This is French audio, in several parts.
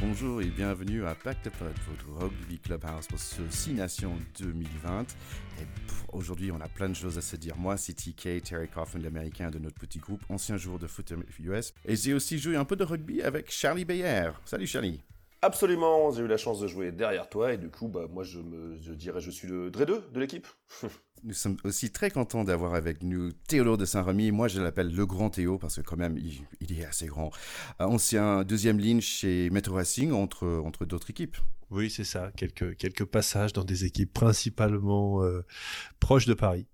Bonjour et bienvenue à Pacte Pod, votre Rugby Clubhouse pour ce 6 Nations 2020. Et aujourd'hui, on a plein de choses à se dire. Moi, c'est TK, Terry Coffin, l'américain de notre petit groupe, ancien joueur de foot US. Et j'ai aussi joué un peu de rugby avec Charlie Bayer. Salut Charlie. Absolument, j'ai eu la chance de jouer derrière toi et du coup, bah, moi je, me, dirais je suis le Dre 2 de l'équipe. Nous sommes aussi très contents d'avoir avec nous Théodore de Saint-Remy. Moi, je l'appelle le grand Théo parce que quand même, il, est assez grand. Euh, ancien deuxième ligne chez Metro Racing entre, entre d'autres équipes. Oui, c'est ça. Quelques, quelques passages dans des équipes principalement euh, proches de Paris.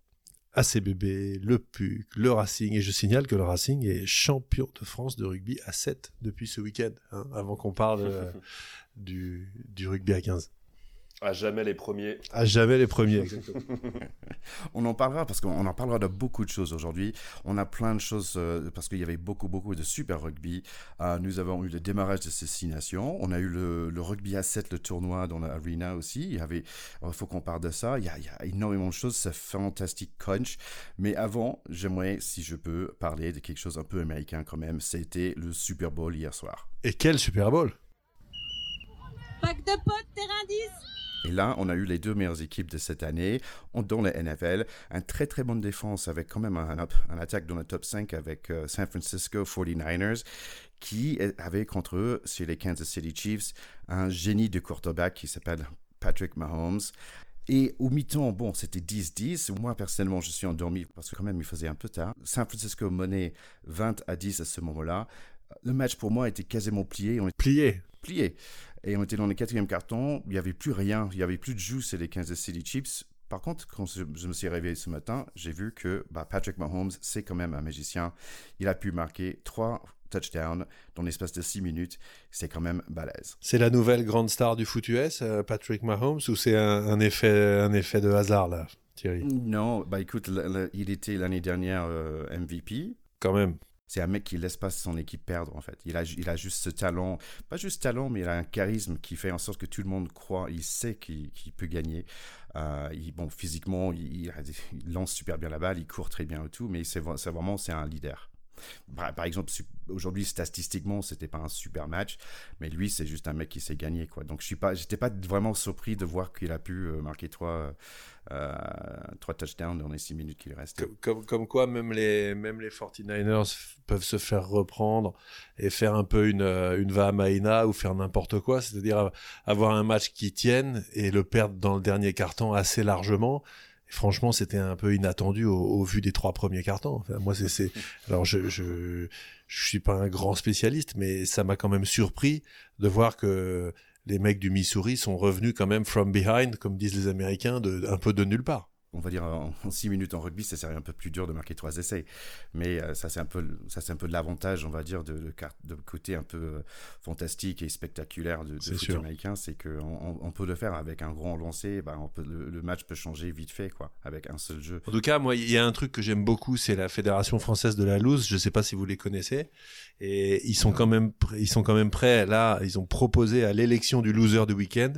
ACBB, le PUC, le Racing. Et je signale que le Racing est champion de France de rugby à 7 depuis ce week-end, hein, avant qu'on parle euh, du, du rugby à 15. À jamais les premiers. À jamais les premiers, on en parlera parce qu'on en parlera de beaucoup de choses aujourd'hui. On a plein de choses euh, parce qu'il y avait beaucoup, beaucoup de super rugby. Euh, nous avons eu le démarrage de ces six nations. On a eu le, rugby à 7, le tournoi dans l'arena aussi. Il y avait, il faut qu'on parle de ça. Il y, a, il y, a, énormément de choses. C'est fantastique crunch. Mais avant, j'aimerais, si je peux, parler de quelque chose un peu américain quand même. C'était le Super Bowl hier soir. Et quel Super Bowl? Pack de potes, terrain 10 et là, on a eu les deux meilleures équipes de cette année dans la NFL. Un très très bonne défense avec quand même un, attaque dans le top 5 avec euh, San Francisco 49ers qui avait contre eux, chez les Kansas City Chiefs, un génie de quarterback qui s'appelle Patrick Mahomes. Et au mi-temps, bon, c'était 10-10. Moi, personnellement, je suis endormi parce que quand même, il faisait un peu tard. San Francisco menait 20 à 10 à ce moment-là. Le match pour moi était quasiment plié. On... Plié Plié. Et on était dans le quatrième carton, il n'y avait plus rien, il n'y avait plus de jus c'est les Kansas City Chiefs. Par contre, quand je, me suis réveillé ce matin, j'ai vu que bah, Patrick Mahomes, c'est quand même un magicien. Il a pu marquer trois touchdowns dans l'espace de six minutes. C'est quand même balèze. C'est la nouvelle grande star du foot US, euh, Patrick Mahomes, ou c'est un, effet, un effet de hasard là, Thierry? Non, bah écoute, il était l'année dernière euh, MVP. Quand même. C'est un mec qui laisse pas son équipe perdre en fait. Il a, il a juste ce talent, pas juste talent, mais il a un charisme qui fait en sorte que tout le monde croit, il sait qu'il peut gagner. Euh, il, bon, physiquement, il, lance super bien la balle, il court très bien et tout, mais c'est vraiment c'est un leader. Par, exemple, aujourd'hui, statistiquement, c'était pas un super match, mais lui, c'est juste un mec qui s'est gagné, quoi. Donc, je suis pas, j'étais pas vraiment surpris de voir qu'il a pu euh, marquer trois, euh, trois touchdowns dans les six minutes qu'il reste. Comme, comme, quoi, même les, même les 49ers peuvent se faire reprendre et faire un peu une, euh, une Vahamaina ou faire n'importe quoi, c'est-à-dire avoir un match qui tienne et le perdre dans le dernier carton assez largement franchement, c'était un peu inattendu au, vu des trois premiers cartons. Enfin, moi, c'est, alors je, je, je suis pas un grand spécialiste, mais ça m'a quand même surpris de voir que les mecs du Missouri sont revenus quand même from behind, comme disent les Américains, de, un peu de nulle part on va dire en, six minutes en rugby, ça serait un peu plus dur de marquer trois essais. Mais euh, ça, c'est un peu, ça, c'est un peu de l'avantage, on va dire, de, de, côté un peu euh, fantastique et spectaculaire de, de foot américain, c'est qu'on on peut le faire avec un grand lancer. Bah, on peut, le, match peut changer vite fait, quoi, avec un seul jeu. En tout cas, moi, il y a un truc que j'aime beaucoup, c'est la Fédération française de la loose. Je ne sais pas si vous les connaissez, et ils sont quand même, ils sont quand même prêts. Là, ils ont proposé à l'élection du loser du week-end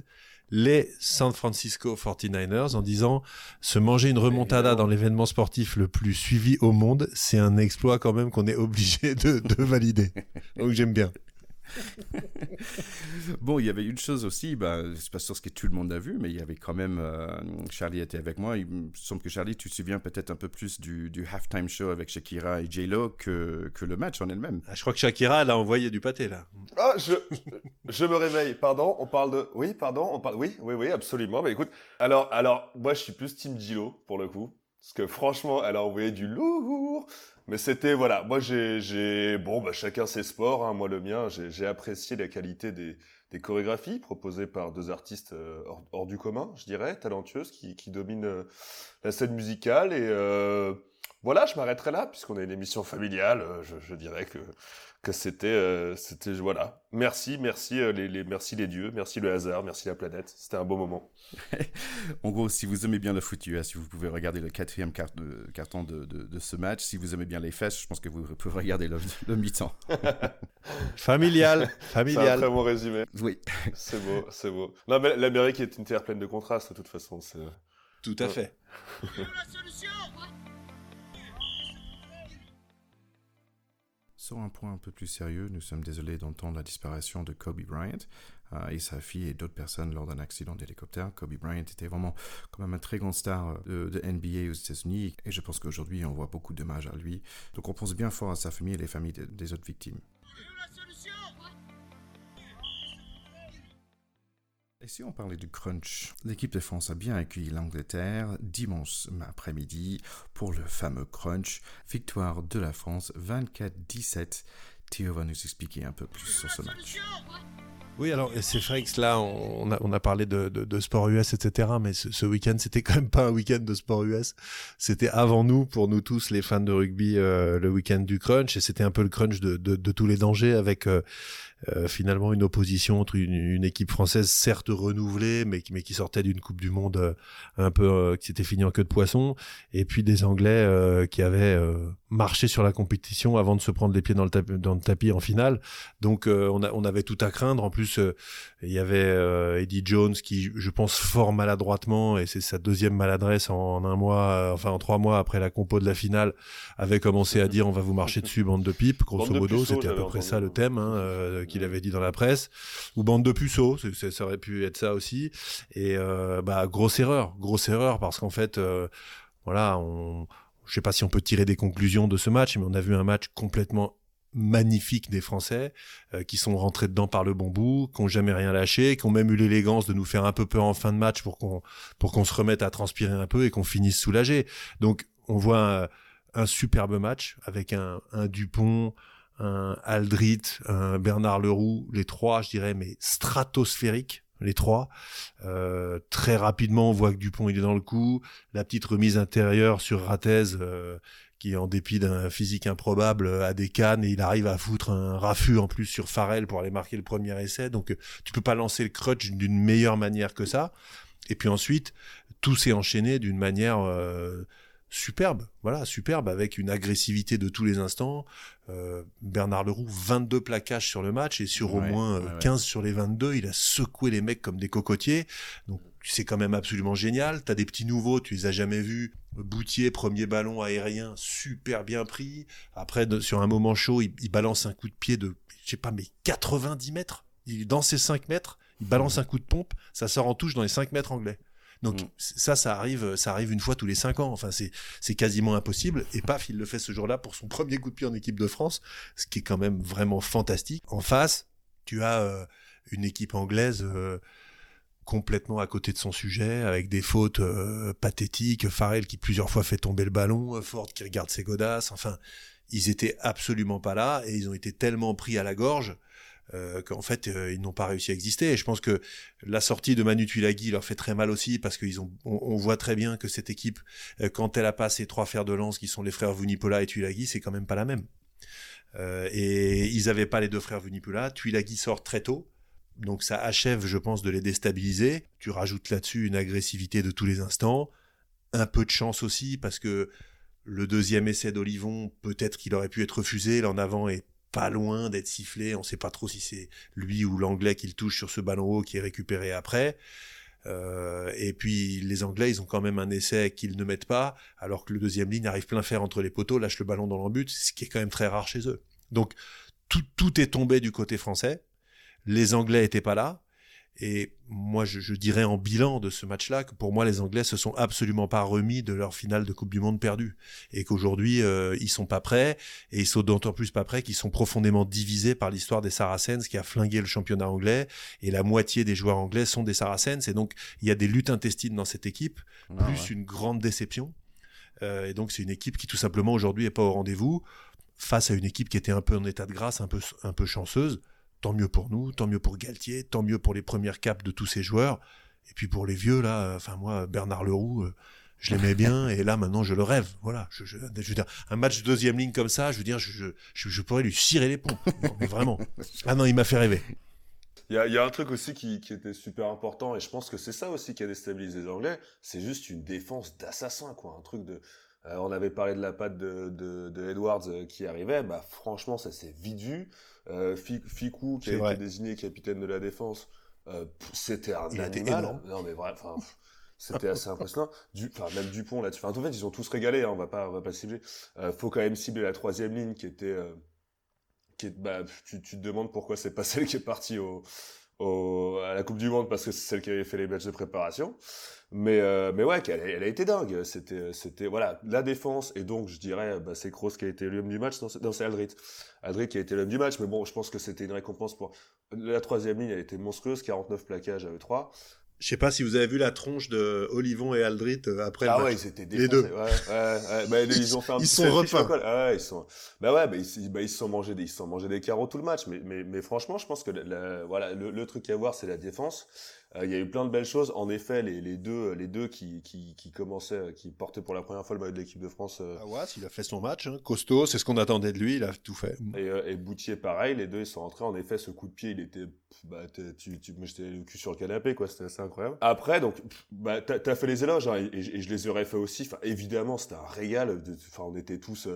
les San Francisco 49ers en disant se manger une remontada dans l'événement sportif le plus suivi au monde, c'est un exploit quand même qu'on est obligé de, de valider. Donc j'aime bien. bon, il y avait une chose aussi, bah, c'est pas sûr ce que tout le monde a vu, mais il y avait quand même. Euh, Charlie était avec moi. Il me semble que Charlie, tu te souviens peut-être un peu plus du, du halftime show avec Shakira et J-Lo que, que le match en elle-même. Ah, je crois que Shakira, elle a envoyé du pâté là. Ah, je, je me réveille. Pardon, on parle de. Oui, pardon, on parle. Oui, oui, oui, absolument. Mais écoute, alors, alors, moi, je suis plus Team J-Lo pour le coup. Parce que franchement, elle a envoyé du lourd. Mais c'était voilà, moi j'ai bon bah chacun ses sports, hein. moi le mien, j'ai apprécié la qualité des, chorégraphies proposées par deux artistes euh, hors, du commun, je dirais, talentueuses qui, dominent euh, la scène musicale et euh, voilà, je m'arrêterai là puisqu'on a une émission familiale, je, je dirais que que c'était euh, c'était voilà. Merci merci euh, les, les, merci les dieux merci le hasard merci la planète. C'était un beau moment. En gros si vous aimez bien le foot si vous pouvez regarder le quatrième carton de, de, de, ce match. Si vous aimez bien les fesses je pense que vous pouvez regarder le, le mi-temps. Familial familial c'est un très bon résumé. Oui. C'est beau c'est beau. Non mais l'Amérique est une terre pleine de contrastes de toute façon c'est tout à fait Sur un point un peu plus sérieux, nous sommes désolés d'entendre la disparition de Kobe Bryant euh, et sa fille et d'autres personnes lors d'un accident d'hélicoptère. Kobe Bryant était vraiment quand même un très grand star de, de NBA aux États-Unis et je pense qu'aujourd'hui on voit beaucoup d'hommages à lui. Donc on pense bien fort à sa famille et les familles des autres victimes. Et si on parlait du crunch, l'équipe de France a bien accueilli l'Angleterre dimanche après-midi pour le fameux crunch. Victoire de la France 24-17. Théo va nous expliquer un peu plus sur ce match. Oui, alors c'est vrai que là, on a, parlé de, sport US, etc. Mais ce, week-end, c'était quand même pas un week-end de sport US. C'était avant nous, pour nous tous, les fans de rugby, euh, le week-end du crunch. Et c'était un peu le crunch de tous les dangers avec euh, euh, finalement une opposition entre une, une, équipe française certes renouvelée, mais, mais qui sortait d'une Coupe du Monde euh, un peu euh, qui s'était finie en queue de poisson, et puis des Anglais euh, qui avaient marché sur la compétition avant de se prendre les pieds dans le, tapis, dans le tapis en finale. Donc on, a, on avait tout à craindre. En plus, il y avait Eddie Jones qui, je pense, fort maladroitement, et c'est sa deuxième maladresse en, un mois, enfin en trois mois après la compo de la finale, avait commencé à dire on va vous marcher dessus, bande de pipes. Grosso modo, c'était à peu près ça le thème. Hein, qu'il avait dit dans la presse, ou bande de puceaux, ça aurait pu être ça aussi. Et euh, bah grosse erreur, grosse erreur parce qu'en fait, euh, voilà, on, je sais pas si on peut tirer des conclusions de ce match, mais on a vu un match complètement magnifique des Français euh, qui sont rentrés dedans par le bon bout, qui ont jamais rien lâché, qui ont même eu l'élégance de nous faire un peu peur en fin de match pour qu'on pour qu'on se remette à transpirer un peu et qu'on finisse soulagé. Donc on voit un, un superbe match avec un, un Dupont, Aldrit, Bernard Leroux, les trois, je dirais, mais stratosphériques, les trois. Euh, très rapidement, on voit que Dupont, il est dans le coup. La petite remise intérieure sur Ratez, euh, qui, en dépit d'un physique improbable, a des cannes et il arrive à foutre un raffut en plus sur Farrell pour aller marquer le premier essai. Donc, tu peux pas lancer le crutch d'une meilleure manière que ça. Et puis ensuite, tout s'est enchaîné d'une manière... Euh, superbe, voilà, superbe, avec une agressivité de tous les instants. Euh, Bernard Leroux, 22 plaquages sur le match, et sur ouais, au moins euh, ouais, 15 ouais. sur les 22, il a secoué les mecs comme des cocotiers. Donc c'est quand même absolument génial. T'as des petits nouveaux, tu les as jamais vus. Boutier, premier ballon aérien, super bien pris. Après, de, sur un moment chaud, il, il, balance un coup de pied de, je sais pas, mais 90 mètres. Il est dans ses 5 mètres, il balance un coup de pompe, ça sort en touche dans les 5 mètres anglais. Donc mmh. ça, ça arrive, ça arrive une fois tous les cinq ans. Enfin, c'est c'est quasiment impossible. Et paf, il le fait ce jour-là pour son premier coup de pied en équipe de France, ce qui est quand même vraiment fantastique. En face, tu as euh, une équipe anglaise. Euh, complètement à côté de son sujet, avec des fautes euh, pathétiques, Farrell qui plusieurs fois fait tomber le ballon, Ford qui regarde ses godasses, enfin, ils étaient absolument pas là, et ils ont été tellement pris à la gorge euh, qu'en fait euh, ils n'ont pas réussi à exister. Et je pense que la sortie de Manu Tuilagi leur fait très mal aussi parce qu'ils ont, on, voit très bien que cette équipe, euh, quand elle a pas ces trois fers de lance qui sont les frères Vunipola et Tuilagi, c'est quand même pas la même. Et ils avaient pas les deux frères Vunipola. Tuilagi sort très tôt. Donc ça achève, je pense, de les déstabiliser. Tu rajoutes là-dessus une agressivité de tous les instants, un peu de chance aussi parce que le deuxième essai d'Olivon, peut-être qu'il aurait pu être refusé. L'en avant est pas loin d'être sifflé. On ne sait pas trop si c'est lui ou l'anglais qui le touche sur ce ballon haut qui est récupéré après. Euh, et puis les Anglais, ils ont quand même un essai qu'ils ne mettent pas, alors que le deuxième ligne arrive plein fer entre les poteaux, lâche le ballon dans l'embut, ce qui est quand même très rare chez eux. Donc tout, tout est tombé du côté français. Les Anglais étaient pas là. Et moi, je, je, dirais en bilan de ce match-là que pour moi, les Anglais se sont absolument pas remis de leur finale de Coupe du Monde perdue. Et qu'aujourd'hui, euh, ils sont pas prêts. Et ils sont d'autant plus pas prêts qu'ils sont profondément divisés par l'histoire des Saracens qui a flingué le championnat anglais. Et la moitié des joueurs anglais sont des Saracens. Et donc, il y a des luttes intestines dans cette équipe, ah, plus ouais. une grande déception. Euh, et donc, c'est une équipe qui, tout simplement, aujourd'hui, est pas au rendez-vous face à une équipe qui était un peu en état de grâce, un peu, un peu chanceuse tant mieux pour nous, tant mieux pour Galtier, tant mieux pour les premières capes de tous ces joueurs. Et puis pour les vieux, là, enfin moi, Bernard Leroux, euh, je l'aimais bien, et là maintenant je le rêve. Voilà, je, je, je, veux dire, un match de deuxième ligne comme ça, je veux dire, je, je, je pourrais lui cirer les pompes. Non, mais vraiment. Ah non, il m'a fait rêver. Il y, a, il y a, un truc aussi qui, qui, était super important, et je pense que c'est ça aussi qui a déstabilisé les Anglais, c'est juste une défense d'assassin, quoi. Un truc de. Euh, on avait parlé de la patte de, de, de Edwards euh, qui arrivait, bah franchement, ça s'est vite vu. Euh, Ficou, qui a vrai. été désigné capitaine de la défense, euh, c'était un Il animal. Non, mais vrai, enfin. C'était assez impressionnant. Du, enfin, même Dupont là-dessus. Enfin, en fait, ils ont tous régalé. Hein, on va pas, on va pas cibler. Euh, faut quand même cibler la troisième ligne qui était, euh, qui est, bah, tu, tu te demandes pourquoi c'est pas celle qui est partie au, au, à la Coupe du Monde parce que c'est celle qui avait fait les matchs de préparation. Mais, euh, mais ouais, elle, elle, a été dingue. C'était, c'était, voilà, la défense. Et donc, je dirais, bah, c'est Kroos qui a été l'homme du match. Non, c'est Aldrit. Aldrit qui a été l'homme du match. Mais bon, je pense que c'était une récompense pour, la troisième ligne, elle était monstrueuse. 49 plaquages à E3. Je sais pas si vous avez vu la tronche de Olivon et Aldrit euh, après ah le match. ouais, ils étaient défoncés. Les deux. Ouais, ouais, ouais. Bah, ils, ils, ont fait un ils sont repeints. Ah ouais, ils sont. Bah ouais, bah ils, bah, ils se sont mangés des, ils se sont mangés des carreaux tout le match. Mais, mais, mais franchement, je pense que la, voilà, le, le, truc à voir, c'est la défense. Euh, il y a eu plein de belles choses. En effet, les, les deux, les deux qui, qui, qui commençaient, qui portaient pour la première fois le maillot de l'équipe de France. Euh... Ah ouais, il a fait son match, hein. costaud, c'est ce qu'on attendait de lui, il a tout fait. Et, euh, et Boutier, pareil, les deux ils sont rentrés. En effet, ce coup de pied, il était, bah, tu, tu, j'étais le cul sur le canapé, quoi. C'était assez incroyable. Après, donc, bah, t'as as fait les éloges, hein, et, et, je les aurais fait aussi. Enfin, évidemment, c'était un régal. Enfin, on était tous.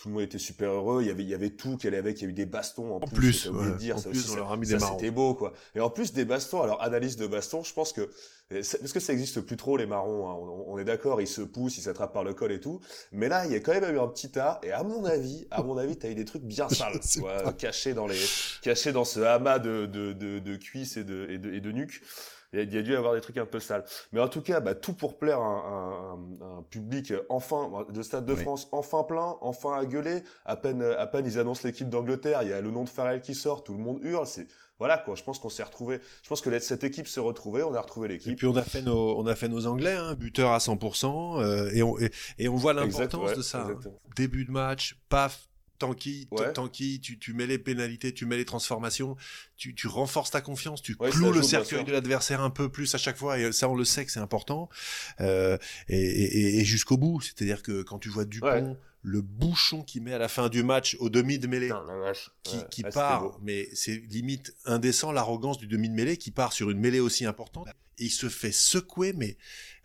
Tout le monde était super heureux. Il y avait, il y avait tout qu'elle avait. Il y a eu des bastons en, en plus. plus ouais. dire. En ça plus, aussi, on leur a mis ça, des marrons. C'était beau, quoi. Et en plus des bastons. Alors analyse de bastons, je pense que parce que ça existe plus trop les marrons. Hein. On, on, est d'accord, ils se poussent, ils s'attrapent par le col et tout. Mais là, il y a quand même eu un petit tas. Et à mon avis, à mon avis, t'as eu des trucs bien sales, ouais, cachés dans les, cachés dans ce amas de de, de, de cuisses et de et de, et de nuques. Il y a dû y avoir des trucs un peu sales. Mais en tout cas, bah, tout pour plaire à un, un, un public enfin de Stade de oui. France enfin plein, enfin à gueuler. À peine, à peine ils annoncent l'équipe d'Angleterre, il y a le nom de Farrell qui sort, tout le monde hurle. C'est voilà quoi. Je pense qu'on s'est retrouvé. Je pense que cette équipe s'est retrouvée. On a retrouvé l'équipe. Et puis on a fait nos, on a fait nos Anglais, hein, buteurs à 100%, euh, et, on, et, et, on voit l'importance ouais, de ça. Hein. Début de match, paf, Tanky, ouais. Tanky, tu, tu mets les pénalités, tu mets les transformations, tu, tu renforces ta confiance, tu ouais, cloues le cercueil de l'adversaire un peu plus à chaque fois, et ça on le sait que c'est important, euh, et, et, et jusqu'au bout. C'est-à-dire que quand tu vois Dupont. Le bouchon qu'il met à la fin du match au demi de mêlée, qui, qui part, mais c'est limite indécent l'arrogance du demi de mêlée qui part sur une mêlée aussi importante, et il se fait secouer, mais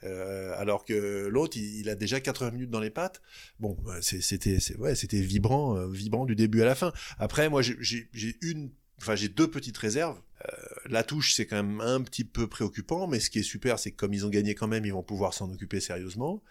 euh, alors que l'autre, il, il, a déjà 80 minutes dans les pattes. Bon, c'était, ouais, c'était vibrant, euh, vibrant du début à la fin. Après, moi, j'ai une, enfin, j'ai deux petites réserves. Euh, la touche, c'est quand même un petit peu préoccupant, mais ce qui est super, c'est que comme ils ont gagné quand même, ils vont pouvoir s'en occuper sérieusement.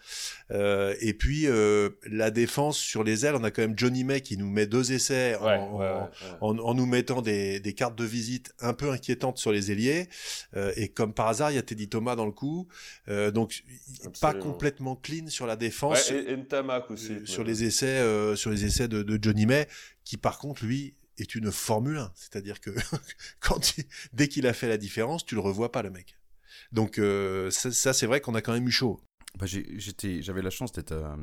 Euh, et puis euh, la défense sur les ailes, on a quand même Johnny May qui nous met deux essais ouais, en, ouais, ouais, en, en, nous mettant des, des, cartes de visite un peu inquiétantes sur les ailiers. Euh, et comme par hasard, il y a Teddy Thomas dans le coup, euh, donc Absolument. pas complètement clean sur la défense. et, et Ntamak aussi. Sur les essais, sur les essais de, de Johnny May, qui par contre lui est une Formule 1. C'est-à-dire que dès qu'il a fait la différence, tu le revois pas, le mec. Donc euh, ça, ça c'est vrai qu'on a quand même eu chaud. Bah, j'étais, j'avais la chance d'être euh,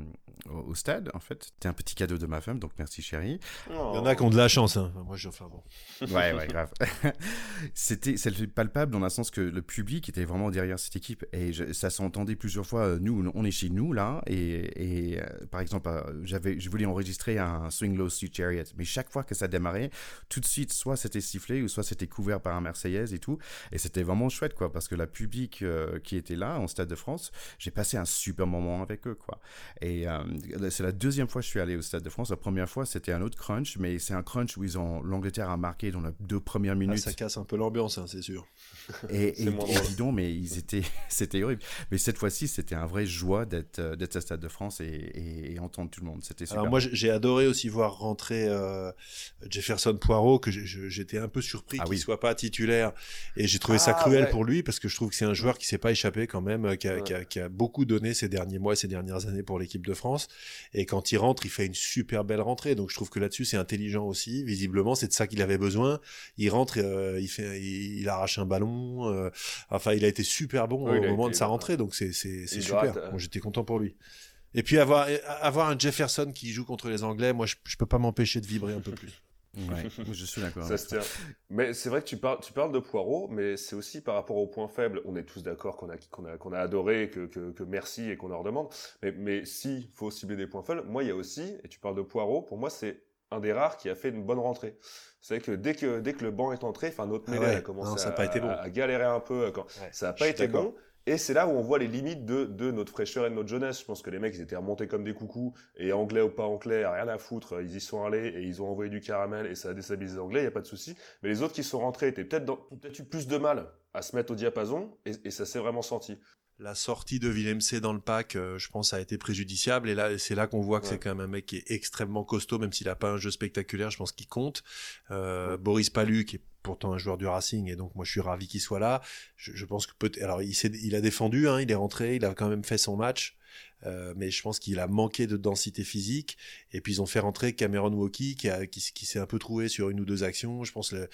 au stade, en fait. C'était un petit cadeau de ma femme, donc merci chérie. Oh. Il y en a qui ont de la chance, hein. Moi, je, enfin bon. ouais, ouais, grave. C'était, c'était palpable dans le sens que le public était vraiment derrière cette équipe et je, ça s'entendait plusieurs fois. Nous, on est chez nous là, et, et euh, par exemple, euh, j'avais, je voulais enregistrer un Swing Low Street Chariot, mais chaque fois que ça démarrait, tout de suite, soit c'était sifflé ou soit c'était couvert par un Marseillaise et tout, et c'était vraiment chouette, quoi, parce que la public euh, qui était là, en Stade de France, j'ai passé un super moment avec eux, quoi. Et euh, c'est la deuxième fois que je suis allé au Stade de France. La première fois, c'était un autre crunch, mais c'est un crunch où ils ont l'Angleterre a marqué dans les deux premières minutes. Ah, ça casse un peu l'ambiance, hein, c'est sûr. Et, et, et dis donc, mais ils étaient, c'était horrible. Mais cette fois-ci, c'était un vrai joie d'être d'être au Stade de France et, et, et entendre tout le monde. C'était super. Alors moi, j'ai adoré aussi voir rentrer euh, Jefferson Poirot, que j'étais un peu surpris ah, qu'il oui. soit pas titulaire, et j'ai trouvé ah, ça cruel ouais. pour lui parce que je trouve que c'est un joueur qui s'est pas échappé quand même, qui a, ouais. qui a, qui a beaucoup donné ces derniers mois et ces dernières années pour l'équipe de France. Et quand il rentre, il fait une super belle rentrée. Donc je trouve que là-dessus, c'est intelligent aussi. Visiblement, c'est de ça qu'il avait besoin. Il rentre, euh, il fait, il, il, arrache un ballon. Euh, enfin, il a été super bon oui, au moment de sa rentrée. Donc c'est super. Bon, J'étais content pour lui. Et puis avoir, avoir un Jefferson qui joue contre les Anglais, moi je, je peux pas m'empêcher de vibrer un peu plus. Ouais, je suis d'accord. ça se tient. Mais c'est vrai que tu parles, tu parles de Poirot, mais c'est aussi par rapport aux points faibles. On est tous d'accord qu'on a, qu'on a, qu'on a adoré, que, que, que merci et qu'on leur demande. Mais, mais si faut cibler des points faibles, moi il y a aussi, et tu parles de Poirot, pour moi c'est un des rares qui a fait une bonne rentrée. C'est que dès que dès que le banc est entré, enfin notre mêlée ah ouais. a commencé non, à, a bon. à, galérer un peu quand ouais, ça a pas été bon. Et c'est là où on voit les limites de, de notre fraîcheur et de notre jeunesse. Je pense que les mecs, ils étaient remontés comme des coucous, et anglais ou pas anglais, rien à foutre, ils y sont allés, et ils ont envoyé du caramel, et ça a déstabilisé les anglais, il y a pas de souci. Mais les autres qui sont rentrés étaient peut-être peut-être eu plus de mal à se mettre au diapason, et, et ça s'est vraiment senti. La sortie de Willem C dans le pack, euh, je pense, a été préjudiciable. Et là, c'est là qu'on voit que Ouais. c'est quand même un mec qui est extrêmement costaud, même s'il a pas un jeu spectaculaire. Je pense qu'il compte. Euh, Boris Palu, qui est pourtant un joueur du Racing, et donc moi je suis ravi qu'il soit là. Je, je pense que peut alors il, a défendu, hein, il est rentré, il a quand même fait son match. Euh, mais je pense qu'il a manqué de densité physique. Et puis ils ont fait rentrer Cameron qui, qui, s- qui s'est un peu trouvé sur une ou deux actions. Je pense le,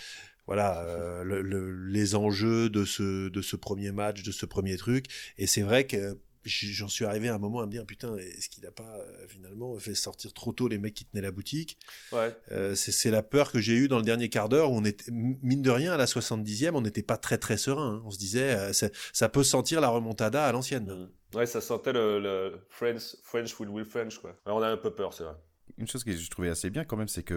voilà euh, le- le- les enjeux de ce de ce premier match, de ce premier truc. Et c'est vrai que j'en suis arrivé à un moment à me dire putain est-ce qu'il n'a pas euh, finalement fait sortir trop tôt les mecs qui tenaient la boutique? Ouais. Euh, c'est la peur que j'ai eue dans le dernier quart d'heure où on était mine de rien à la 70e on n'était pas très très serein hein. on se disait euh, ça, ça peut sentir la remontada à l'ancienne Mm. Ouais, ça sentait le, le French, French will will French, quoi. On a un peu peur, c'est vrai. Une chose que je trouvais assez bien quand même, c'est que,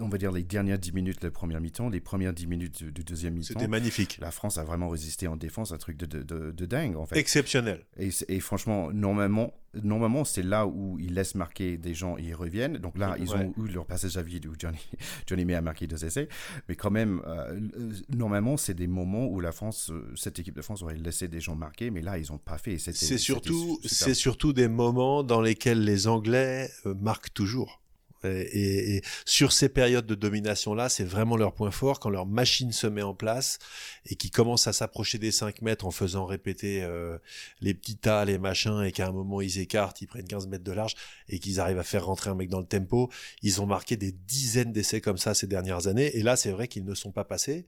on va dire, les dernières 10 minutes de la première mi-temps, les premières 10 minutes du, du deuxième mi-temps, c'était magnifique la France a vraiment résisté en défense, un truc de, de, de- de dingue, en fait. exceptionnel Et, et franchement, normalement, normalement c'est là où ils laissent marquer des gens et ils reviennent. Donc là, ils ont eu leur passage à vide où Johnny, Johnny May a marqué deux essais. Mais quand même, euh, euh, normalement, c'est des moments où la France, euh, cette équipe de France aurait laissé des gens marquer, mais là, ils n'ont pas fait. c'est surtout surtout des moments dans lesquels les Anglais marquent toujours. Et, et- et sur ces périodes de domination là, c'est vraiment leur point fort quand leur machine se met en place et qui commence à s'approcher des 5 mètres en faisant répéter euh, les petits tas, les machins et qu'à un moment ils écartent, ils prennent 15 mètres de large et qu'ils arrivent à faire rentrer un mec dans le tempo. Ils ont marqué des dizaines d'essais comme ça ces dernières années et là c'est vrai qu'ils ne sont pas passés.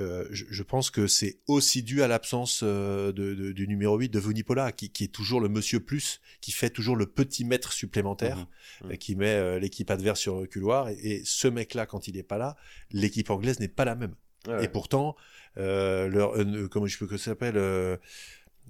Euh, je, je pense que c'est aussi dû à l'absence euh, de, de- du numéro 8 de Vunipola, qui, qui est toujours le monsieur plus, qui fait toujours le petit mètre supplémentaire. Mhm. euh, qui met euh, l'équipe adverse sur le couloir. Et, et ce mec-là, quand il n'est pas là, l'équipe anglaise n'est pas la même. Ouais. Et pourtant, euh, leur, euh, comment je peux que ça s'appelle euh,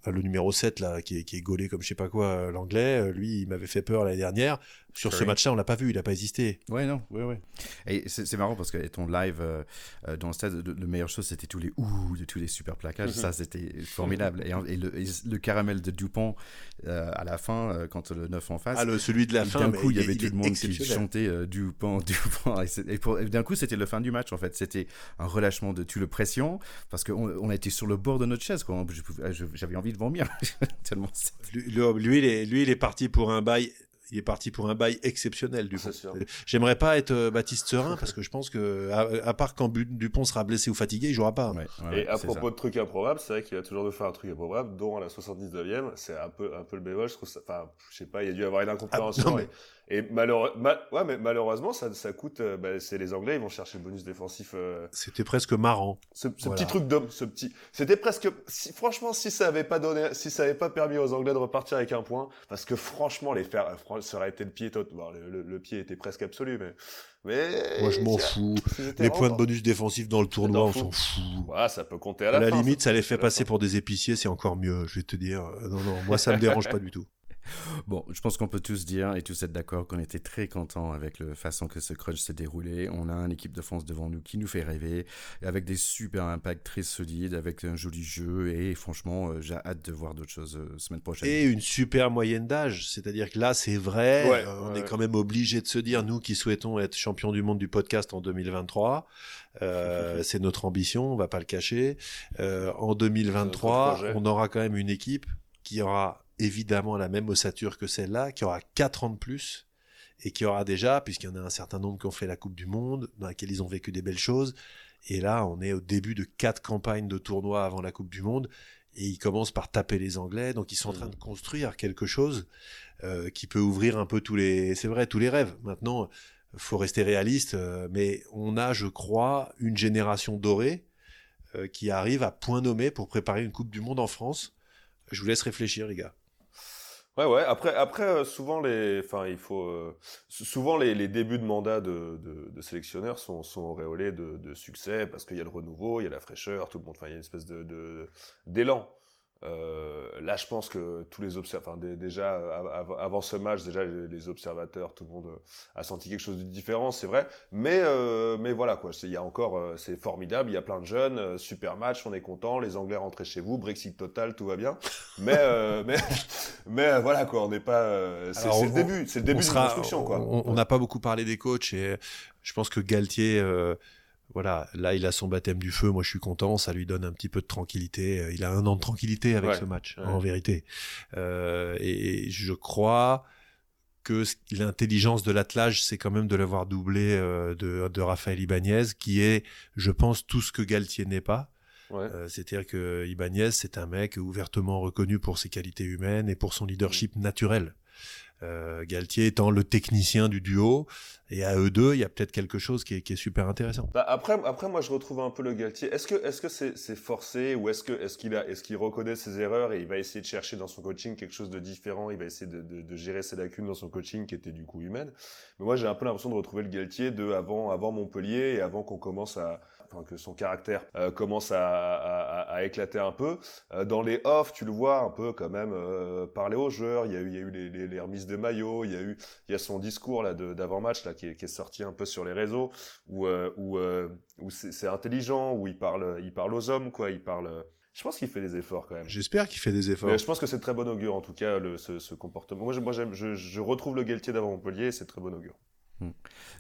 le numéro 7 là qui est, qui est gaulé comme je sais pas quoi euh, l'anglais lui il m'avait fait peur l'année dernière sur ce match-là on l'a pas vu il a pas hésité Ouais, non, ouais, ouais. Et c'est marrant parce que ton live euh, euh, dans le stade, le, le meilleur chose, c'était tous les ouh de tous les super plaquages. Mhm. Ça, c'était formidable. Et, le, et le caramel de Dupont euh, à la fin, euh, quand le 9 en face. ah le celui de la fin d'un coup, il y avait tout le monde qui chantait Dupont, Dupont. Et, d'un coup, c'était le fin du match, en fait. C'était un relâchement de toute le pression parce qu'on on a été sur le bord de notre chaise. quoi. J'avais envie de vomir. Tellement Lui, lui, lui, il est, lui, il est parti pour un bail. Il est parti pour un bail exceptionnel, Dupont. J'aimerais pas être euh, Baptiste Serein parce que je pense que, à, à part quand Dupont sera blessé ou fatigué, il jouera pas. ouais, ouais, Et à propos ça. de trucs improbables, c'est vrai qu'il va toujours nous faire un truc improbable, dont à la 79e, c'est un peu, un peu le bémol, je trouve ça, enfin, je sais pas, il y a dû y avoir une incompréhension. Ah, non, mais- Et, malheureux- ma- ouais, mais malheureusement, ça, ça coûte, euh, bah, c'est les Anglais, ils vont chercher le bonus défensif, euh, C'était presque marrant. ce, ce Voilà. petit truc d'homme, ce petit, c'était presque, si, franchement, si ça avait pas donné, si ça avait pas permis aux Anglais de repartir avec un point, parce que franchement, les faire, euh, ça aurait été le pied, tot- bon, le, le- le pied était presque absolu, mais, mais. Moi, je m'en fous. Les points de bonus défensifs dans le tournoi, on s'en fout. Ouais, ça peut compter à À la, la fin, limite, ça les À fait la passer fin. pour des épiciers, c'est encore mieux, je vais te dire. Euh, Non, non, moi, ça me dérange pas du tout. Bon, je pense qu'on peut tous dire et tous être d'accord qu'on était très contents avec la façon que ce crunch s'est déroulé. On a une équipe de France devant nous qui nous fait rêver, avec des super impacts très solides, avec un joli jeu, et franchement, euh, j'ai hâte de voir d'autres choses euh, semaine prochaine. Et une super moyenne d'âge. C'est-à-dire que là, c'est vrai, Ouais, euh, on ouais. est quand même obligé de se dire, nous qui souhaitons être champion du monde du podcast en 2023, euh, c'est notre ambition, on va pas le cacher. Euh, en C'est 2023, notre projet. on aura quand même une équipe qui aura évidemment la même ossature que celle-là, qui aura 4 ans de plus et qui aura déjà, puisqu'il y en a un certain nombre qui ont fait la Coupe du Monde, dans laquelle ils ont vécu des belles choses. Et là, on est au début de quatre campagnes de tournois avant la Coupe du Monde. Et ils commencent par taper les Anglais. Donc, ils sont en train de construire quelque chose euh, qui peut ouvrir un peu tous les, c'est vrai, tous les rêves. Maintenant, faut rester réaliste, euh, mais on a, je crois, une génération dorée euh, qui arrive à point nommé pour préparer une Coupe du Monde en France. Je vous laisse réfléchir, les gars. Ouais, ouais. Après, après, euh, souvent les, enfin, il faut, euh, sou- souvent les, les débuts de mandat de, de, sélectionneurs sont, sont auréolés de, de succès parce qu'il y a le renouveau, il y a la fraîcheur, tout le monde, enfin, il y a une espèce de d'élan. Euh, là, je pense que tous les observateurs, enfin, dé- déjà av- av- avant ce match, déjà les, observateurs, tout le monde euh, a senti quelque chose de différent, c'est vrai. Mais, euh, mais voilà quoi. c'est- Il y a encore, c'est formidable. Il y a plein de jeunes, super match, on est content. Les Anglais rentrés chez vous, Brexit total, tout va bien. Mais, euh, mais, mais voilà quoi. On n'est pas. c'est le début, c'est le début d'une sera- construction quoi. On n'a pas beaucoup parlé des coachs et je pense que Galtier, voilà, là il a son baptême du feu, moi je suis content, ça lui donne un petit peu de tranquillité. Euh, il a un an de tranquillité avec ce match, en vérité. Euh, et, je crois que l'intelligence de l'attelage, c'est quand même de l'avoir doublé euh, de, de Raphaël Ibanez, qui est, je pense, tout ce que Galtier n'est pas. C'est-à-dire que Ibanez, c'est un mec ouvertement reconnu pour ses qualités humaines et pour son leadership naturel. Euh, Galtier étant le technicien du duo, et à eux deux, il y a peut-être quelque chose qui est, super intéressant. Bah, après, après, moi, je retrouve un peu le Galtier. Est-ce que, est-ce que c'est, forcé ou est-ce que, est-ce qu'il a, est-ce qu'il reconnaît ses erreurs et il va essayer de chercher dans son coaching quelque chose de différent? Il va essayer de, de, gérer ses lacunes dans son coaching qui était du coup humaine. Mais moi, j'ai un peu l'impression de retrouver le Galtier de avant, avant Montpellier et avant qu'on commence à, que son caractère euh, commence à, éclater un peu. Euh, dans les off, tu le vois un peu quand même euh, parler aux joueurs. Il y a eu, il y a eu les, les, remises de maillot. Il y a eu, il y a son discours là d'avant match là qui est, qui est, sorti un peu sur les réseaux où où, où c'est intelligent, où il parle, il parle aux hommes quoi. Il parle. Je pense qu'il fait des efforts quand même. J'espère qu'il fait des efforts. Mais je pense que c'est très bon augure en tout cas le, ce, ce comportement. Moi, moi je, je retrouve le Galtier d'avant Montpellier, c'est très bon augure.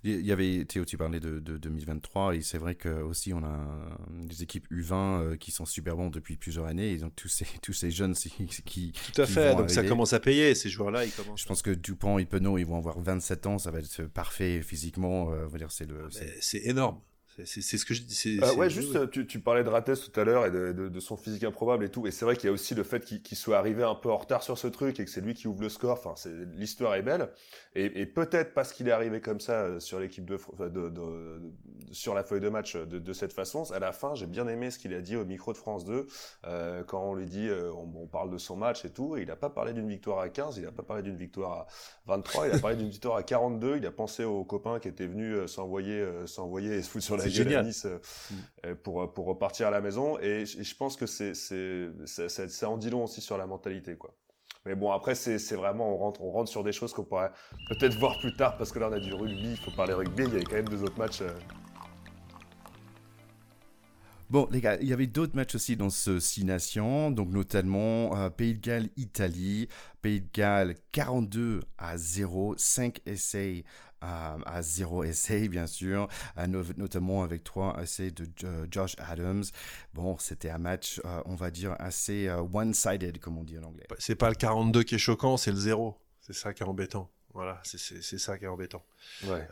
Il y avait, Théo, tu parlais de, 2023 et c'est vrai que aussi on a des équipes U20 euh, qui sont super bons depuis plusieurs années et donc tous ces, tous ces jeunes qui. Tout à fait, donc ça commence à payer ces joueurs-là. Ils commencent Je pense que Dupont et Penaud, ils vont avoir 27 ans, ça va être parfait physiquement. Euh, dire, c'est le. C'est énorme. C'est ce que je dis. Euh, ouais, juste, tu, tu, parlais de Rates tout à l'heure et de, de, de, son physique improbable et tout. Et c'est vrai qu'il y a aussi le fait qu'il soit arrivé un peu en retard sur ce truc et que c'est lui qui ouvre le score. Enfin, l'histoire est belle. Et, et peut-être parce qu'il est arrivé comme ça euh, sur l'équipe de, de, sur la feuille de match de, de cette façon. À la fin, j'ai bien aimé ce qu'il a dit au micro de France 2 euh, quand on lui dit, euh, on, on, parle de son match et tout. Et il n'a pas parlé d'une victoire à 15, il n'a pas parlé d'une victoire à 23, il a parlé d'une victoire à 42. Il a pensé aux copains qui étaient venus s'envoyer, s'envoyer et se foutre sur la gueule à Nice mm. pour pour repartir à la maison. Et, je pense que c'est c'est ça en dit long aussi sur la mentalité quoi. Mais bon, après, c'est vraiment, on rentre, on rentre sur des choses qu'on pourrait peut-être voir plus tard, parce que là, on a du rugby, il faut parler rugby, il y avait quand même deux autres matchs. Euh. Bon, les gars, il y avait d'autres matchs aussi dans ce Six Nations, donc notamment euh, Pays de Galles, Italie. Pays de Galles 42 à 0, 5 essais à, zéro essai, bien sûr, notamment avec trois essais de euh, Josh Adams. Bon, c'était un match, euh, on va dire, assez euh, one-sided, comme on dit en anglais. C'est pas le 42 qui est choquant, c'est le 0. C'est ça qui est embêtant. Voilà, c'est ça qui est embêtant. Ouais,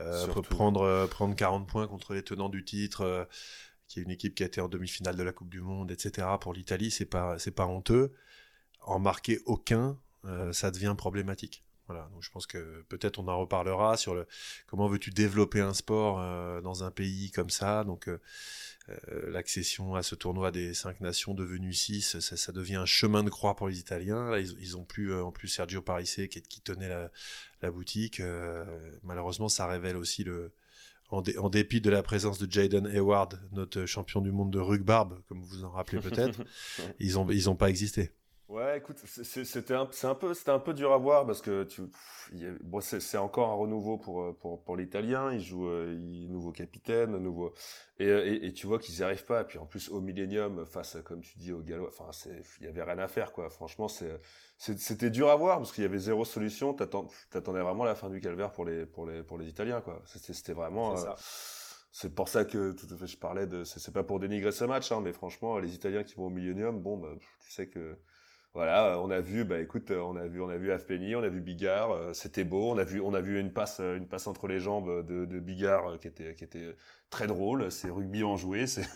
prendre, prendre 40 points contre les tenants du titre, qui est une équipe qui a été en demi-finale de la Coupe du Monde, etc. Pour l'Italie, c'est pas, pas honteux. En marquer aucun, ça devient problématique. Voilà, donc je pense que peut-être on en reparlera sur le comment veux-tu développer un sport euh, dans un pays comme ça? Donc euh, euh, l'accession à ce tournoi des cinq nations devenu six, ça, devient un chemin de croix pour les Italiens. Là, ils, ont plus en plus Sergio Parisse qui, qui tenait la, boutique. malheureusement, ça révèle aussi le en, dépit de la présence de Jaden Hayward, notre champion du monde de rugby, comme vous en rappelez peut-être, ils ont ils ont pas existé. Ouais, écoute, c'était un, un peu, c'était un peu dur à voir parce que tu, bon, c'est encore un renouveau pour euh, pour pour l'italien. Il joue, euh, il nouveau capitaine, nouveau, et, et, tu vois qu'ils n'y arrivent pas. Et puis en plus au Millennium, face, comme tu dis, au Gallois, enfin, il y avait rien à faire, quoi. Franchement, c'est, c'était dur à voir parce qu'il y avait zéro solution. T'attendais vraiment la fin du calvaire pour les pour les pour les Italiens, quoi. C'était vraiment. Euh, c'est pour ça que tout à fait je parlais de c'est pas pour dénigrer ce match hein, mais franchement les Italiens qui vont au Millennium bon bah, tu sais que voilà, on a vu, bah écoute, on a vu, on a vu Afpenny, on a vu Bigard, euh, c'était beau, on a vu, on a vu une passe, une passe entre les jambes de, de Bigard euh, qui était, qui était très drôle. C'est rugby en joué, c'est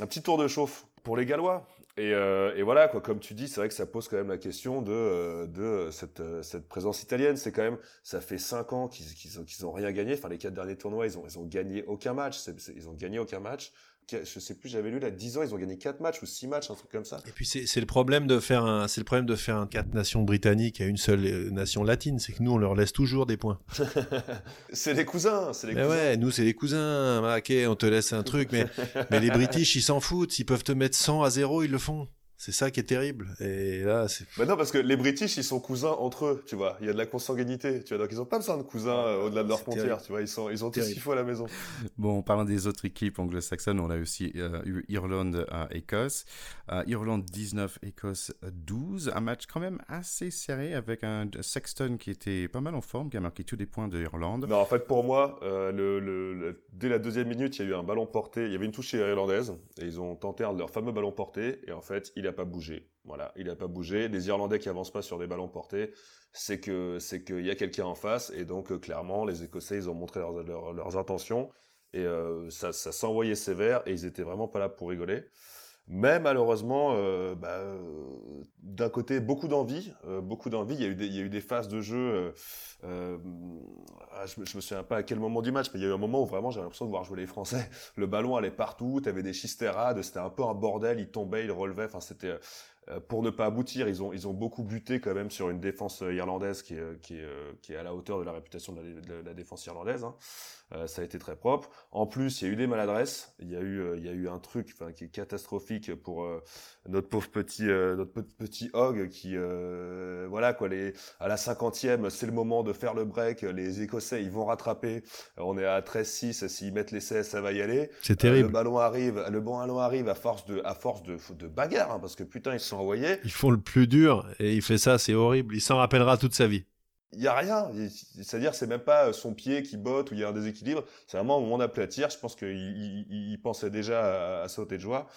un petit tour de chauffe pour les Gallois. Et, euh, et, voilà, quoi, comme tu dis, c'est vrai que ça pose quand même la question de, de cette, cette présence italienne. C'est quand même, ça fait cinq ans qu'ils qu'ils qu'ils ont rien gagné. Enfin, les quatre derniers tournois, ils ont, ils ont gagné aucun match. ils ont gagné aucun match je sais plus, j'avais lu là 10 ans, ils ont gagné 4 matchs ou 6 matchs, un truc comme ça. Et puis c'est le problème de faire un c'est le problème de faire un 4 nations britanniques à une seule euh, nation latine, c'est que nous on leur laisse toujours des points. c'est les cousins, c'est les mais ouais, nous c'est les cousins. OK, on te laisse un truc mais mais les British, ils s'en foutent, s'ils peuvent te mettre 100 à 0, ils le font. C'est ça qui est terrible. Et là, c'est. Bah non, parce que les British, ils sont cousins entre eux, tu vois. Il y a de la consanguinité, tu vois. Donc ils ont pas besoin de cousins euh, au-delà de leurs frontières, tu vois. Ils sont, ils ont tout ce qu'il faut à la maison. Bon, en parlant des autres équipes anglo-saxonnes, on a aussi euh, eu Irlande à Écosse. Euh, Irlande 19, Écosse 12. Un match quand même assez serré avec un Sexton qui était pas mal en forme, qui a marqué tous les points de Irlande. Non, en fait, pour moi, le, le, dès la deuxième minute, il y a eu un ballon porté. Il y avait une touche irlandaise et ils ont tenté leur fameux ballon porté. Et en fait, il n'a pas bougé. Voilà, il n'a pas bougé. Les Irlandais qui avancent pas sur des ballons portés, c'est que c'est qu'il y a quelqu'un en face. Et donc, euh, clairement, les Écossais, ils ont montré leurs intentions. Et euh, ça, ça s'envoyait sévère. Et ils étaient vraiment pas là pour rigoler. Mais malheureusement, euh, bah, d'un côté, beaucoup d'envie, beaucoup d'envie. Il y a eu des, il y a eu des phases de jeu. Ah, je, me, me souviens pas à quel moment du match, mais il y a eu un moment où vraiment j'avais l'impression de voir jouer les Français. Le ballon allait partout, tu avais des chisterades, c'était un peu un bordel. Il tombait, il relevait. Enfin, c'était euh, pour ne pas aboutir, ils ont, ils ont beaucoup buté quand même sur une défense euh, irlandaise qui est, qui est, euh, qui est à la hauteur de la réputation de la, de la défense irlandaise. Hein. Euh, ça a été très propre. En plus, il y a eu des maladresses. Il y a eu, il y a eu un truc, qui est catastrophique pour notre pauvre petit, notre petit Hog qui, voilà quoi, les, à la cinquantième, c'est le moment de faire le break. Les Écossais, ils vont rattraper. On est à 13-6. S'ils mettent l'essai, ça va y aller. C'est terrible. le ballon arrive, le ballon arrive à force de, à force de, de bagarre, hein, parce que putain, ils se sont envoyés. Ils font le plus dur et il fait ça, c'est horrible. Il s'en rappellera toute sa vie il y a rien. C'est-à-dire, c'est même pas son pied qui botte ou il y a un déséquilibre. C'est vraiment au moment d'aplatir. Je pense qu'il il, pensait déjà à, sauter de joie.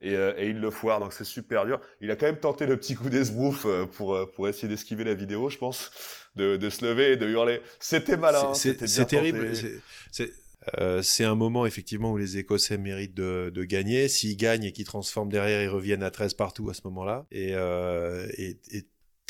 Et, euh, et, il le foire, donc c'est super dur. Il a quand même tenté le petit coup d'esbrouf euh, pour, euh, pour essayer d'esquiver la vidéo, je pense, de, de se lever et de hurler. C'était malin. C'est terrible. C'est un moment effectivement où les Écossais méritent de, de gagner. S'ils gagnent et qu'ils transforment derrière, ils reviennent à 13 partout à ce moment-là. Et, et, et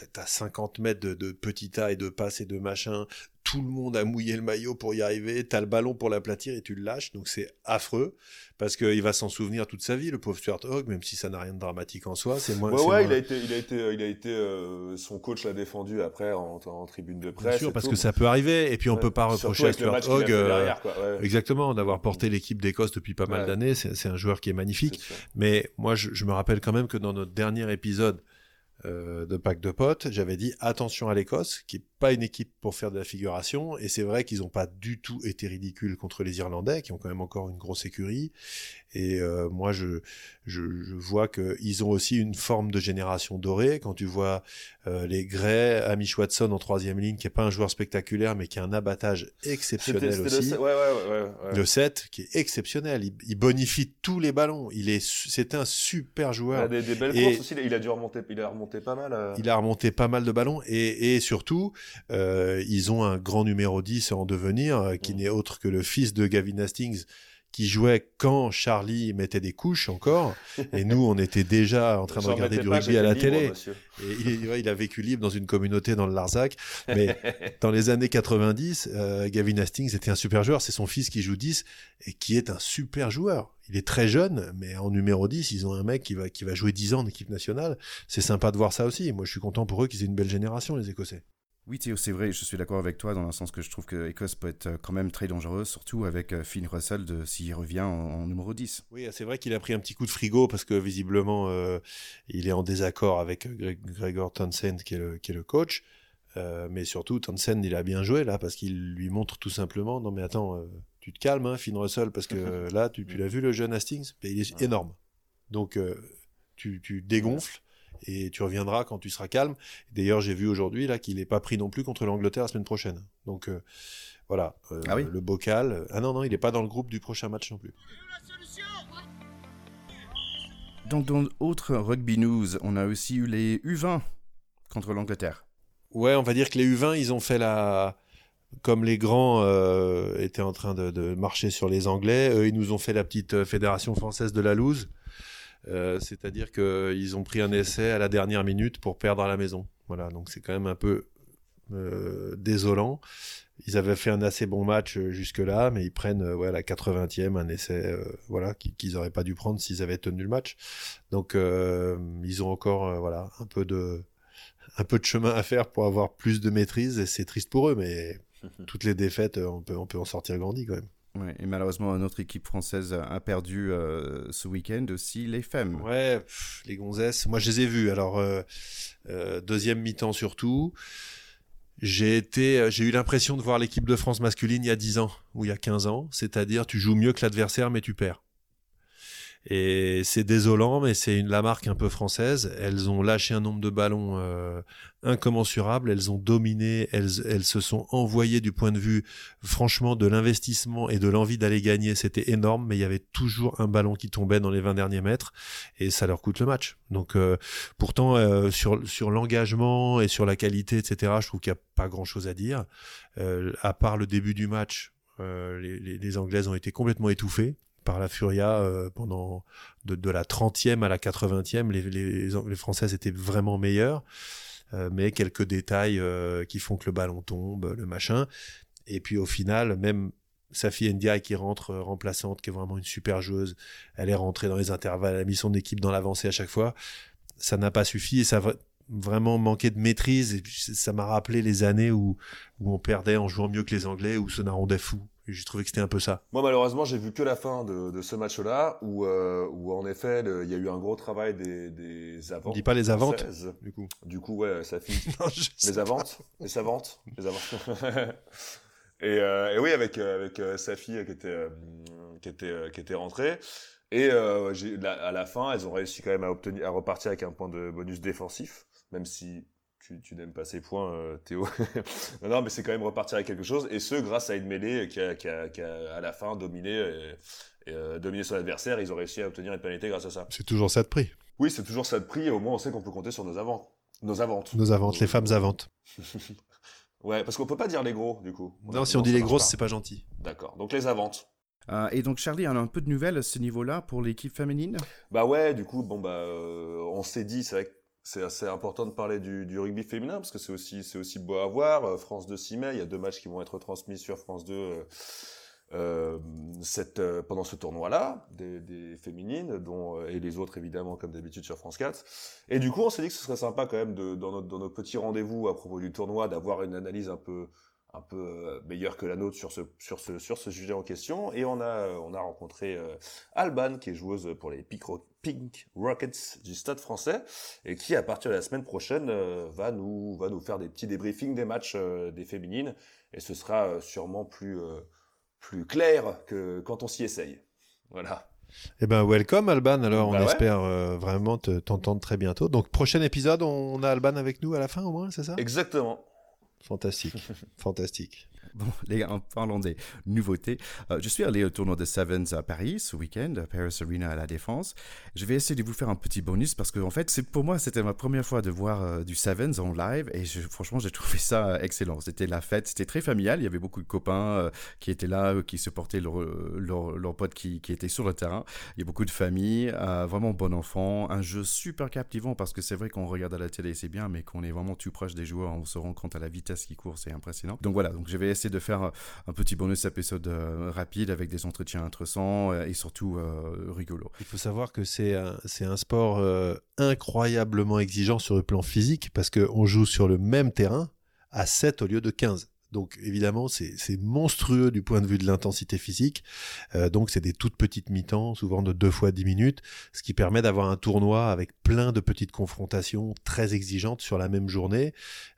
t'as 50 mètres de, de petit tas et de passes et de machin. Tout le monde a mouillé le maillot pour y arriver. T'as le ballon pour l'aplatir et tu le lâches. Donc c'est affreux parce qu'il va s'en souvenir toute sa vie, le pauvre Stuart Hogg, même si ça n'a rien de dramatique en soi. C'est moins. Ouais, ouais, il a été, il a été, il a été. Euh, son coach l'a défendu après en, en, tribune de presse. Bien sûr, parce que ça peut arriver. Et puis on peut pas reprocher à Stuart Hogg, euh, exactement, d'avoir porté l'équipe d'Écosse depuis pas mal d'années. C'est un joueur qui est magnifique. Mais moi, je, je me rappelle quand même que dans notre dernier épisode euh, de pack de potes, j'avais dit attention à l'Écosse, qui pas une équipe pour faire de la figuration, et c'est vrai qu'ils n'ont pas du tout été ridicules contre les Irlandais, qui ont quand même encore une grosse écurie, et euh, moi, je, je, je vois qu'ils ont aussi une forme de génération dorée. Quand tu vois euh, les Gray, Amish Watson en troisième ligne, qui est pas un joueur spectaculaire, mais qui a un abattage exceptionnel aussi. Le, ouais, ouais, ouais, le 7, qui est exceptionnel. Il, bonifie tous les ballons. Il est, c'est un super joueur. Il a des, belles courses aussi. Il a dû remonter, il a remonté pas mal. Euh. Il a remonté pas mal de ballons. Et, et surtout, euh, ils ont un grand numéro 10 en devenir, euh, qui mm. n'est autre que le fils de Gavin Hastings, qui jouait quand Charlie mettait des couches encore, et nous on était déjà en train de regarder du rugby à la télé. Et il, il, a vécu libre dans une communauté dans le Larzac, mais dans les années 90, euh, Gavin Hastings était un super joueur. C'est son fils qui joue 10 et qui est un super joueur. Il est très jeune, mais en numéro 10, ils ont un mec qui va, qui va jouer 10 ans en équipe nationale. C'est sympa de voir ça aussi. Moi, je suis content pour eux qu'ils aient une belle génération, les Écossais. Oui, Théo, c'est vrai, je suis d'accord avec toi dans le sens que je trouve que l'Écosse peut être euh, quand même très dangereuse, surtout avec euh, Finn Russell s'il revient en, numéro 10. Oui, c'est vrai qu'il a pris un petit coup de frigo parce que visiblement euh, il est en désaccord avec Gregor Townsend qui est le, qui est le coach. mais surtout, Townsend, il a bien joué là parce qu'il lui montre tout simplement non, mais attends, tu te calmes, hein, Finn Russell, parce que là, tu, tu l'as vu le jeune Hastings Il est énorme. Donc, tu, tu dégonfles et tu reviendras quand tu seras calme. D'ailleurs, j'ai vu aujourd'hui là qu'il n'est pas pris non plus contre l'Angleterre la semaine prochaine. Donc euh, voilà, euh, ah le bocal. Ah non non, il n'est pas dans le groupe du prochain match non plus. Donc dans autre rugby news, on a aussi eu les U20 contre l'Angleterre. Ouais, on va dire que les U20, ils ont fait la comme les grands euh, étaient en train de, de, marcher sur les Anglais, eux, ils nous ont fait la petite fédération française de la loose. Euh, c'est-à-dire qu'ils ont pris un essai à la dernière minute pour perdre à la maison. Voilà, donc c'est quand même un peu euh, désolant. Ils avaient fait un assez bon match euh, jusque-là, mais ils prennent ouais, à la 80e un essai voilà, qu'ils n'auraient pas dû prendre s'ils avaient tenu le match. Donc ils ont encore voilà, un, peu de, un peu de chemin à faire pour avoir plus de maîtrise, et c'est triste pour eux, mais toutes les défaites, on peut, on peut en sortir grandi quand même. Et malheureusement, une autre équipe française a perdu euh, ce week-end aussi, les femmes. Ouais, les gonzesses. Moi, je les ai vues. Alors, euh, euh, deuxième mi-temps surtout. J'ai été, j'ai eu l'impression de voir l'équipe de France masculine il y a 10 ans ou il y a 15 ans. C'est-à-dire, tu joues mieux que l'adversaire, mais tu perds. Et c'est désolant, mais c'est la marque un peu française. Elles ont lâché un nombre de ballons euh, incommensurable. Elles ont dominé. Elles, elles se sont envoyées du point de vue, franchement, de l'investissement et de l'envie d'aller gagner. C'était énorme, mais il y avait toujours un ballon qui tombait dans les 20 derniers mètres et ça leur coûte le match. Donc, euh, pourtant, euh, sur, sur l'engagement et sur la qualité, etc., je trouve qu'il n'y a pas grand chose à dire. Euh, à part le début du match, euh, les, les, les Anglaises ont été complètement étouffées par la Furia euh, pendant de, la 30e à la 80e. Les, Françaises étaient vraiment meilleures, euh, mais quelques détails euh, qui font que le ballon tombe, le machin. Et puis au final, même Safi Ndiaye qui rentre remplaçante, qui est vraiment une super joueuse, elle est rentrée dans les intervalles, elle a mis son équipe dans l'avancée à chaque fois. Ça n'a pas suffi et ça a vraiment manqué de maîtrise. Et ça m'a rappelé les années où, on perdait en jouant mieux que les Anglais, où Sona rendait fou. J'ai trouvé que c'était un peu ça. Moi, malheureusement, j'ai vu que la fin de, de ce match-là, où, euh, où en effet, il y a eu un gros travail des, des avant. On dit pas les avantes, du coup. Du coup, ouais, ça finit. Non, Les avantes Les savantes Les avantes. et, euh, et oui, avec, euh, avec euh, sa fille qui était, qui était, qui était rentrée. Et à la fin, elles ont réussi quand même à, obtenir, à repartir avec un point de bonus défensif, même si tu, tu n'aimes pas ces points, euh, Théo. non, non, mais c'est quand même repartir avec quelque chose. Et ce, grâce à une mêlée qui a, qui a, qui a à la fin dominé, et, et, euh, dominé son adversaire. Ils ont réussi à obtenir une pénalité grâce à ça. C'est toujours ça de prix. Oui, c'est toujours ça de prix. Et au moins, on sait qu'on peut compter sur nos avants. Nos avantes. Nos avantes, les femmes avantes. Ouais, parce qu'on peut pas dire les gros, du coup. Non, si on dit les grosses, c'est pas gentil. D'accord. Donc les avantes. Euh, et donc, Charlie, on a un peu de nouvelles à ce niveau-là pour l'équipe féminine? Bah ouais, du coup, bon bah, euh, on s'est dit, c'est vrai que c'est assez important de parler du, rugby féminin parce que c'est aussi, c'est aussi beau à voir. Euh, France 2 6 mai, il y a deux matchs qui vont être transmis sur France 2 euh, euh, euh, pendant ce tournoi-là, des, féminines, dont, et les autres évidemment comme d'habitude sur France 4. Et du coup, on s'est dit que ce serait sympa quand même de, dans, notre, dans nos petits rendez-vous à propos du tournoi, d'avoir une analyse un peu un peu euh, meilleure que la nôtre sur ce sur ce sur ce sujet en question et on a euh, on a rencontré euh, Alban qui est joueuse pour les Pink, Ro- Pink Rockets du Stade Français et qui à partir de la semaine prochaine euh, va nous va nous faire des petits débriefings des matchs euh, des féminines et ce sera sûrement plus plus clair que quand on s'y essaye. Voilà. Eh ben, welcome Alban. Alors, on Bah ouais. espère euh, vraiment te- t'entendre très bientôt. Donc, prochain épisode, on a Alban avec nous à la fin au moins, c'est ça? Exactement. Fantastique, fantastique. Bon, les en parlant des nouveautés, euh, je suis allé au tournoi de Sevens à Paris ce week-end, à Paris Arena à la Défense. Je vais essayer de vous faire un petit bonus parce que, en fait, pour moi, c'était ma première fois de voir euh, du Sevens en live et franchement, j'ai trouvé ça excellent. C'était la fête, c'était très familial. Il y avait beaucoup de copains euh, qui étaient là, qui supportaient leurs leur, potes qui, qui étaient sur le terrain. Il y a beaucoup de familles, euh, vraiment bon enfant, un jeu super captivant parce que c'est vrai qu'on regarde à la télé, c'est bien, mais qu'on est vraiment tout proche des joueurs, on se rend compte à la vitesse qui court, c'est impressionnant. Donc voilà, donc je vais essayer de faire euh, un petit bonus épisode euh, rapide avec des entretiens intéressants euh, et surtout euh, rigolo. Il faut savoir que c'est un, sport incroyablement exigeant sur le plan physique parce qu'on joue sur le même terrain à 7 au lieu de 15. Donc évidemment, c'est monstrueux du point de vue de l'intensité physique. Euh, donc c'est des toutes petites mi-temps, souvent de deux fois 10 minutes, ce qui permet d'avoir un tournoi avec plein de petites confrontations très exigeantes sur la même journée.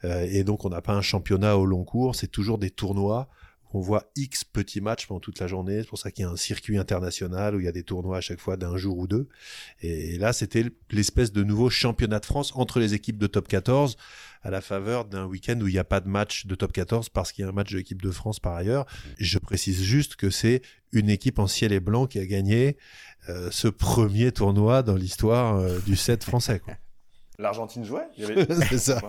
Euh, et donc on n'a pas un championnat au long cours, c'est toujours des tournois on voit X petits matchs pendant toute la journée. C'est pour ça qu'il y a un circuit international où il y a des tournois à chaque fois d'un jour ou deux. Et là, c'était l'espèce de nouveau championnat de France entre les équipes de top 14 à la faveur d'un week-end où il n'y a pas de match de top 14 parce qu'il y a un match de l'équipe de France par ailleurs. Je précise juste que c'est une équipe en ciel et blanc qui a gagné euh, ce premier tournoi dans l'histoire euh, du 7 français. Quoi. L'Argentine jouait avait... c'est ça.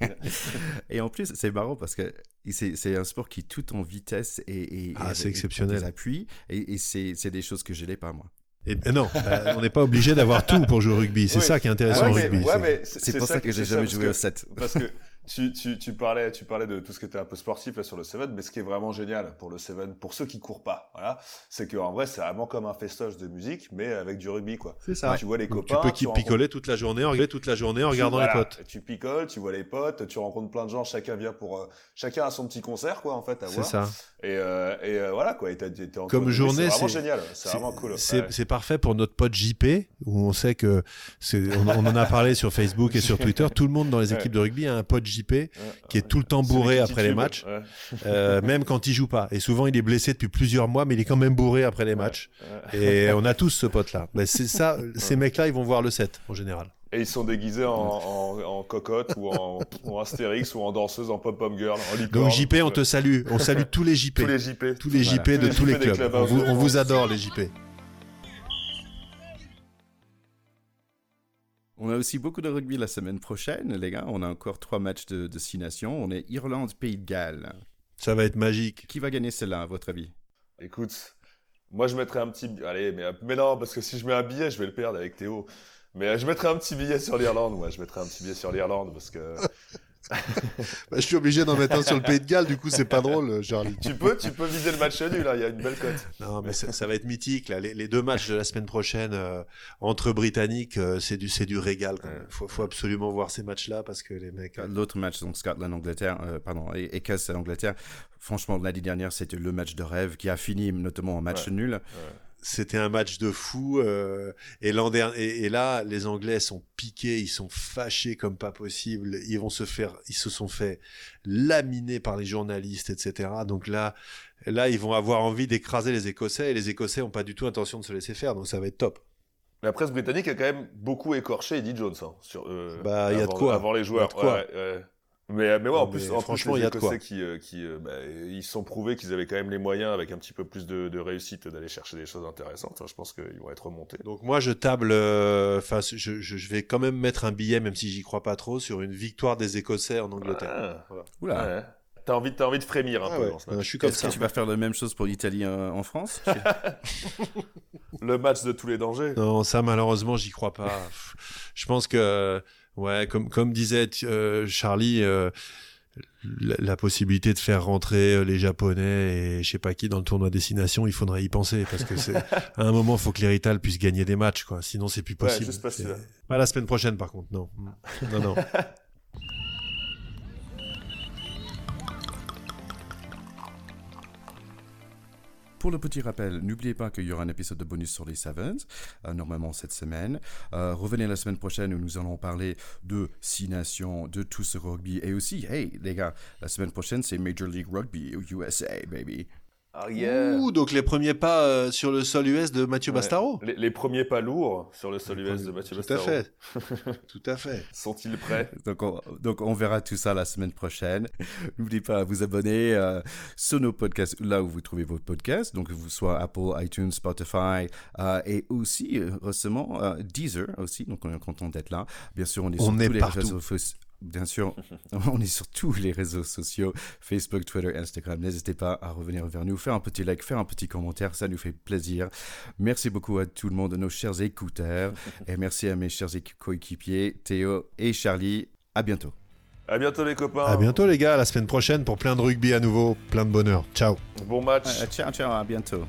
Et en plus, c'est marrant parce que c'est c'est un sport qui est tout en vitesse et, et Ah, et- c'est et exceptionnel. Des appuis et, et c'est c'est des choses que je n'ai pas moi. Et, et non, bah, on n'est pas obligé d'avoir tout pour jouer au rugby. C'est Oui. ça qui est intéressant Ouais, au mais- rugby. ouais, c'est- pour ça que j'ai jamais joué que- au 7. Parce que tu, tu, tu, parlais, tu parlais de tout ce qui était un peu sportif là sur le Seven, mais ce qui est vraiment génial pour le Seven, pour ceux qui courent pas, voilà, c'est qu'en vrai c'est vraiment comme un festoche de musique, mais avec du rugby quoi. C'est ça. Tu vois les copains. Tu peux picoler toute la journée, toute la journée en regardant les potes. Tu picoles, tu vois les potes, tu rencontres plein de gens, chacun vient pour, euh, chacun a son petit concert quoi en fait à voir. C'est ça. Et, euh, et euh, voilà quoi. Et t'es, en comme journée, c'est vraiment génial. C'est vraiment cool. C'est parfait pour notre pote JP où on sait que on, on en a parlé sur Facebook et sur Twitter. Tout le monde dans les équipes de rugby a un pote JP qui est tout le temps bourré après les matchs, euh, même quand il joue pas. Et souvent, il est blessé depuis plusieurs mois, mais il est quand même bourré après les matchs. Et on a tous ce pote-là. Mais c'est ça, ces mecs-là, ils vont voir le set en général. Et ils sont déguisés en, en, cocotte ou en, en, Astérix ou en danseuse, en pop-up girl, en licorne. Donc JP, on te salue. On salue tous les JP. tous les JP. Tous les JP de tous, les, clubs. on, vous, on vous adore, les JP. Aussi beaucoup de rugby la semaine prochaine, les gars. On a encore trois matchs de, de six nations. On est Irlande, Pays de Galles. Ça va être magique. Qui va gagner celle-là, à votre avis? Écoute, moi je mettrais un petit. Allez, mais, mais non, parce que si je mets un billet, je vais le perdre avec Théo. Mais je mettrais un petit billet sur l'Irlande, moi. Je mettrais un petit billet sur l'Irlande parce que bah, je suis obligé d'en mettre un sur le Pays de Galles, du coup c'est pas drôle, Charlie. Tu peux, tu peux viser le match nul, là, il y a une belle cote. Non, mais ça, va être mythique. Là. Les, deux matchs de la semaine prochaine euh, entre Britanniques, euh, c'est du, c'est du régal. Il faut, faut, absolument voir ces matchs-là parce que les mecs. Euh, l'autre match, donc Scotland-Angleterre, pardon, Écosse-Angleterre. Franchement, l'année dernière, c'était le match de rêve qui a fini notamment en match nul c'était un match de fou. Euh, et, et, et, là, les Anglais sont piqués, ils sont fâchés comme pas possible. Ils vont se faire, ils se sont fait laminer par les journalistes, etc. Donc là, là, ils vont avoir envie d'écraser les Écossais et les Écossais ont pas du tout intention de se laisser faire. Donc ça va être top. La presse britannique a quand même beaucoup écorché Eddie Jones hein, sur. Euh, bah, il y a de quoi. Avant les joueurs. quoi. Mais, mais ouais, en plus, en franchement, il y a de quoi. qui, euh, qui euh, bah, ils sont prouvés qu'ils avaient quand même les moyens, avec un petit peu plus de, de réussite, d'aller chercher des choses intéressantes. Je pense qu'ils vont être remontés. Donc moi, je table, euh, enfin, je, je, vais quand même mettre un billet, même si j'y crois pas trop, sur une victoire des Écossais en Angleterre. Ah. Voilà. Oula. Ouais. T'as envie, as envie de frémir un ah peu. je suis comme ça. Que tu vas faire la même chose pour l'Italie en France? Le match de tous les dangers. Non, ça malheureusement, j'y crois pas. je pense que, ouais, comme comme disait Charlie la, possibilité de faire rentrer euh, les Japonais et je sais pas qui dans le tournoi destination, il faudrait y penser parce que c'est à un moment il faut que l'Hérital puisse gagner des matchs quoi. Sinon c'est plus possible. Ouais, pas la semaine prochaine par contre, non. Non non. Pour le petit rappel, n'oubliez pas qu'il y aura un épisode de bonus sur les Sevens, euh, normalement cette semaine. Euh, revenez la semaine prochaine où nous allons parler de Six Nations, de tout ce rugby. Et aussi, hey les gars, la semaine prochaine c'est Major League Rugby USA, baby. Oh yeah. Ouh, donc les premiers pas euh, sur le sol US de Mathieu Bastaro. Les, premiers pas lourds sur le sol US de Mathieu Bastaro. Tout à fait. tout à fait. Sont-ils prêts? Donc on, donc on verra tout ça la semaine prochaine. N'oubliez pas à vous abonner euh, sur nos podcasts là où vous trouvez vos podcasts, donc que vous soit Apple, iTunes, Spotify euh, et aussi récemment Deezer aussi. Donc on est content d'être là. Bien sûr, on est sur tous les réseaux sociaux Bien sûr, on est sur tous les réseaux sociaux, Facebook, Twitter, Instagram. N'hésitez pas à revenir vers nous, faire un petit like, faire un petit commentaire, ça nous fait plaisir. Merci beaucoup à tout le monde, nos chers écouteurs, et merci à mes chers coéquipiers, Théo et Charlie. À bientôt. À bientôt les copains. À bientôt les gars, la semaine prochaine pour plein de rugby à nouveau, plein de bonheur. Ciao. Bon match. ciao, ciao, à bientôt.